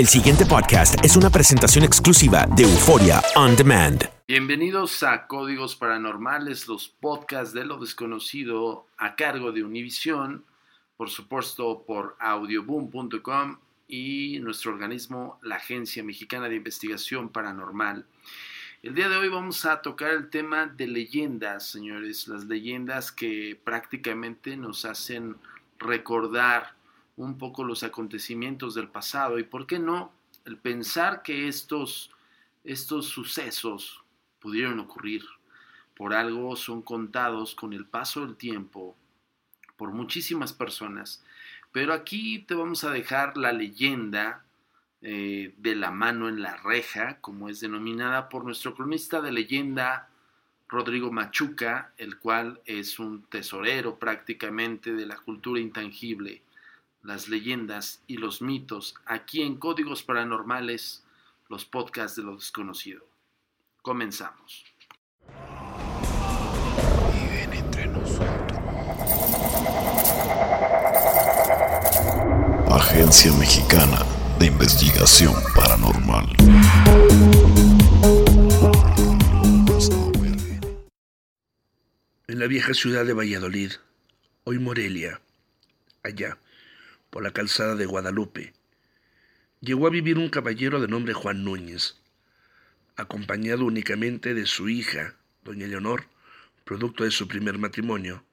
El siguiente podcast es una presentación exclusiva de Euforia On Demand. Bienvenidos a Códigos Paranormales, los podcasts de lo desconocido a cargo de Univision, por supuesto por audioboom.com y nuestro organismo, la Agencia Mexicana de Investigación Paranormal. El día de hoy vamos a tocar el tema de leyendas, señores, las leyendas que prácticamente nos hacen recordar un poco los acontecimientos del pasado y, ¿por qué no?, el pensar que estos, estos sucesos pudieron ocurrir por algo son contados con el paso del tiempo por muchísimas personas. Pero aquí te vamos a dejar la leyenda eh, de la mano en la reja, como es denominada por nuestro cronista de leyenda, Rodrigo Machuca, el cual es un tesorero prácticamente de la cultura intangible las leyendas y los mitos aquí en Códigos Paranormales, los podcasts de lo desconocido. Comenzamos. Viven entre nosotros. Agencia Mexicana de Investigación Paranormal. En la vieja ciudad de Valladolid, hoy Morelia, allá, por la calzada de Guadalupe, llegó a vivir un caballero de nombre Juan Núñez, acompañado únicamente de su hija, doña Leonor, producto de su primer matrimonio,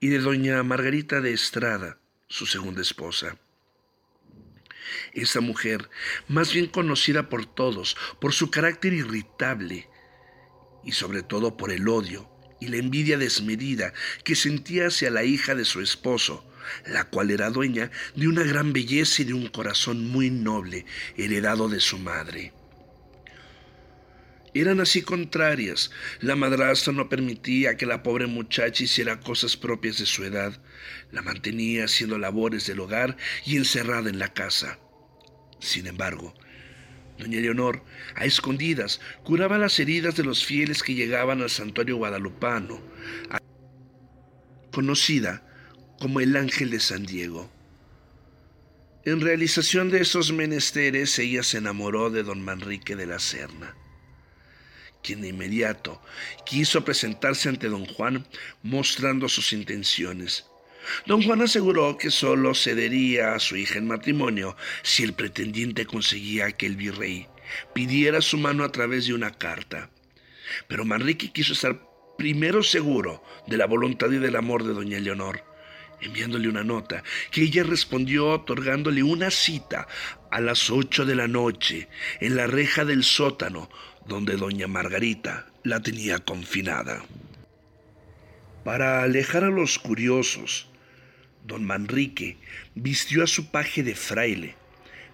y de doña Margarita de Estrada, su segunda esposa. Esa mujer, más bien conocida por todos por su carácter irritable y sobre todo por el odio y la envidia desmedida que sentía hacia la hija de su esposo, la cual era dueña de una gran belleza y de un corazón muy noble, heredado de su madre. Eran así contrarias. La madrastra no permitía que la pobre muchacha hiciera cosas propias de su edad. La mantenía haciendo labores del hogar y encerrada en la casa. Sin embargo, doña Leonor, a escondidas, curaba las heridas de los fieles que llegaban al santuario guadalupano, conocida como el ángel de San Diego. En realización de esos menesteres, ella se enamoró de don Manrique de la Serna, quien de inmediato quiso presentarse ante don Juan mostrando sus intenciones. Don Juan aseguró que solo cedería a su hija en matrimonio si el pretendiente conseguía que el virrey pidiera su mano a través de una carta. Pero Manrique quiso estar primero seguro de la voluntad y del amor de doña Leonor enviándole una nota, que ella respondió otorgándole una cita a las ocho de la noche en la reja del sótano donde doña Margarita la tenía confinada. Para alejar a los curiosos, don Manrique vistió a su paje de fraile.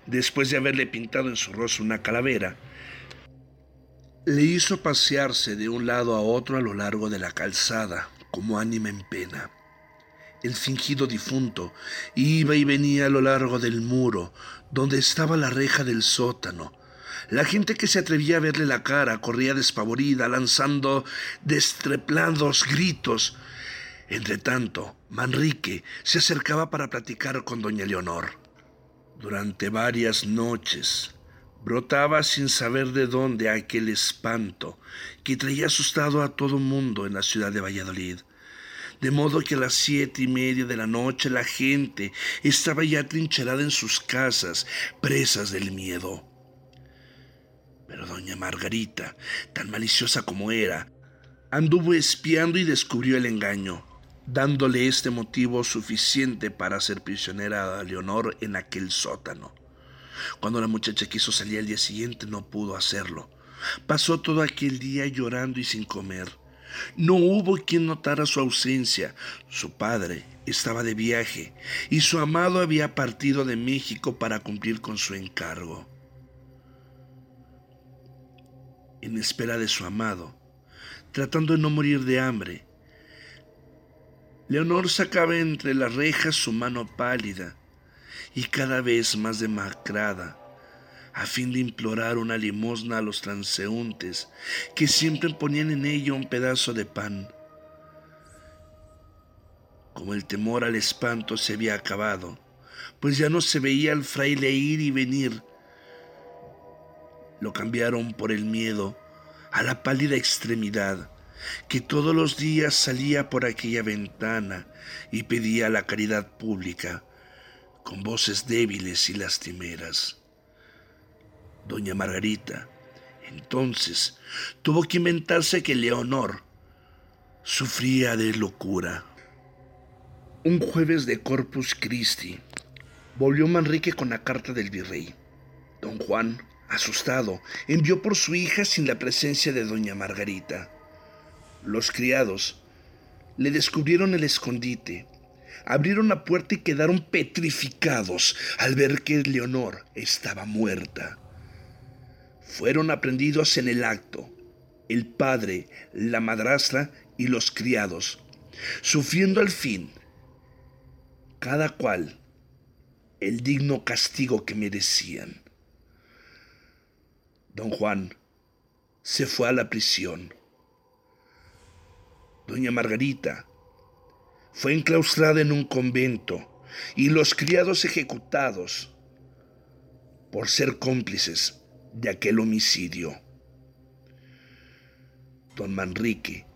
Después de haberle pintado en su rostro una calavera, le hizo pasearse de un lado a otro a lo largo de la calzada, como ánima en pena el fingido difunto, iba y venía a lo largo del muro, donde estaba la reja del sótano. La gente que se atrevía a verle la cara corría despavorida, lanzando destreplados gritos. Entretanto, Manrique se acercaba para platicar con doña Leonor. Durante varias noches brotaba sin saber de dónde aquel espanto que traía asustado a todo mundo en la ciudad de Valladolid de modo que a las siete y media de la noche la gente estaba ya trincherada en sus casas, presas del miedo. Pero doña Margarita, tan maliciosa como era, anduvo espiando y descubrió el engaño, dándole este motivo suficiente para hacer prisionera a Leonor en aquel sótano. Cuando la muchacha quiso salir al día siguiente no pudo hacerlo. Pasó todo aquel día llorando y sin comer. No hubo quien notara su ausencia. Su padre estaba de viaje y su amado había partido de México para cumplir con su encargo. En espera de su amado, tratando de no morir de hambre, Leonor sacaba entre las rejas su mano pálida y cada vez más demacrada a fin de implorar una limosna a los transeúntes que siempre ponían en ella un pedazo de pan. Como el temor al espanto se había acabado, pues ya no se veía al fraile ir y venir, lo cambiaron por el miedo a la pálida extremidad que todos los días salía por aquella ventana y pedía la caridad pública con voces débiles y lastimeras. Doña Margarita, entonces, tuvo que inventarse que Leonor sufría de locura. Un jueves de Corpus Christi, volvió Manrique con la carta del virrey. Don Juan Asustado, envió por su hija sin la presencia de doña Margarita. Los criados le descubrieron el escondite, abrieron la puerta y quedaron petrificados al ver que Leonor estaba muerta. Fueron aprendidos en el acto, el padre, la madrastra y los criados, sufriendo al fin, cada cual, el digno castigo que merecían. Don Juan se fue a la prisión. Doña Margarita fue enclaustrada en un convento y los criados ejecutados por ser cómplices de aquel homicidio. Don Manrique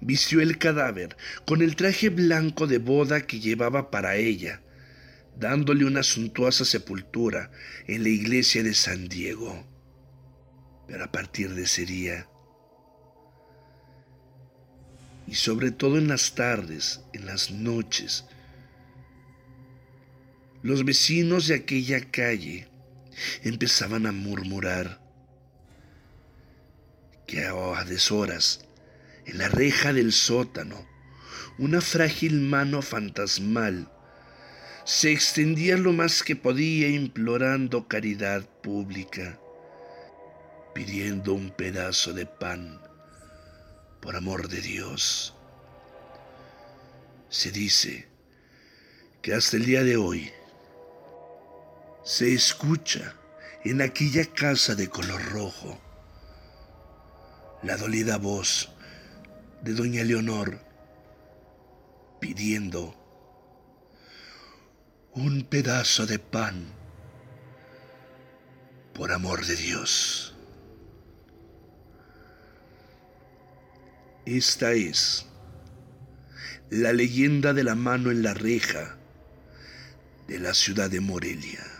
vistió el cadáver con el traje blanco de boda que llevaba para ella, dándole una suntuosa sepultura en la iglesia de San Diego. Pero a partir de ese día, y sobre todo en las tardes, en las noches, los vecinos de aquella calle empezaban a murmurar que a deshoras, en la reja del sótano, una frágil mano fantasmal se extendía lo más que podía implorando caridad pública pidiendo un pedazo de pan, por amor de Dios. Se dice que hasta el día de hoy se escucha en aquella casa de color rojo la dolida voz de doña Leonor pidiendo un pedazo de pan por amor de Dios. Esta es la leyenda de la mano en la reja de la ciudad de Morelia.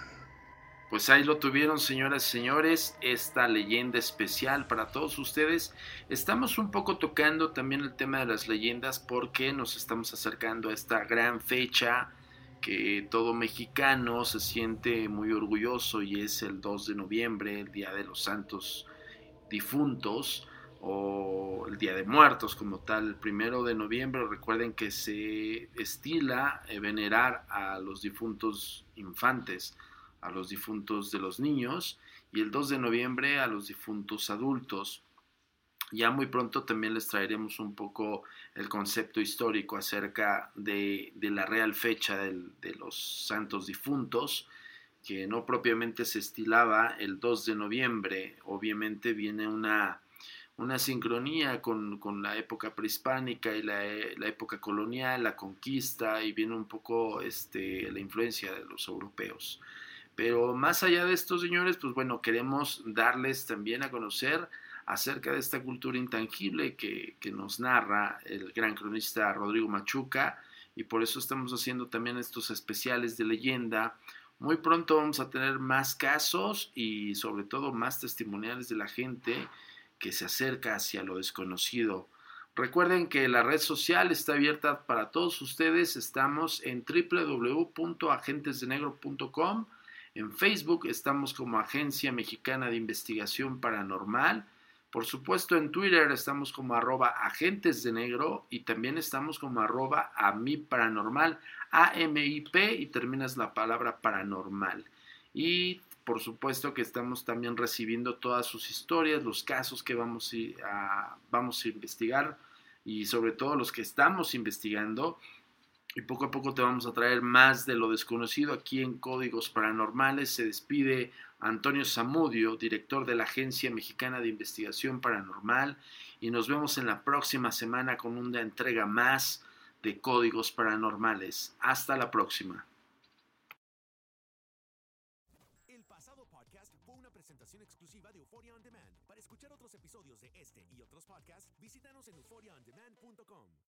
Pues ahí lo tuvieron, señoras y señores, esta leyenda especial para todos ustedes. Estamos un poco tocando también el tema de las leyendas porque nos estamos acercando a esta gran fecha que todo mexicano se siente muy orgulloso y es el 2 de noviembre, el Día de los Santos Difuntos o el Día de Muertos como tal, el primero de noviembre, recuerden que se estila venerar a los difuntos infantes, a los difuntos de los niños, y el 2 de noviembre a los difuntos adultos. Ya muy pronto también les traeremos un poco el concepto histórico acerca de, la real fecha de los santos difuntos, que no propiamente se estilaba el 2 de noviembre, obviamente viene una una sincronía con, la época prehispánica y la, época colonial, la conquista y viene un poco este, la influencia de los europeos. Pero más allá de esto, señores, pues bueno, queremos darles también a conocer acerca de esta cultura intangible que, nos narra el gran cronista Rodrigo Machuca y por eso estamos haciendo también estos especiales de leyenda. Muy pronto vamos a tener más casos y sobre todo más testimoniales de la gente que se acerca hacia lo desconocido. Recuerden que la red social está abierta para todos ustedes. Estamos en www.agentesdenegro.com. En Facebook estamos como Agencia Mexicana de Investigación Paranormal. Por supuesto en Twitter estamos como arroba agentes de negro y también estamos como arroba a mi paranormal, A-M-I-P y terminas la palabra paranormal. Y por supuesto que estamos también recibiendo todas sus historias, los casos que vamos a, vamos a investigar y sobre todo los que estamos investigando. Y poco a poco te vamos a traer más de lo desconocido aquí en Códigos Paranormales. Se despide Antonio Zamudio, director de la Agencia Mexicana de Investigación Paranormal. Y nos vemos en la próxima semana con una entrega más de Códigos Paranormales. Hasta la próxima. El pasado podcast fue una presentación exclusiva de Euphoria On Demand. Para escuchar otros episodios de este y otros podcasts, visítanos en euphoriaondemand.com.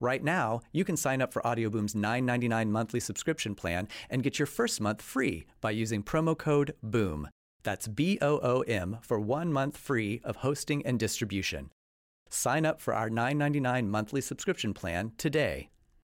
Right now, you can sign up for Audioboom's $9.99 monthly subscription plan and get your first month free by using promo code BOOM. That's B O O M for one month free of hosting and distribution. Sign up for our $9.99 monthly subscription plan today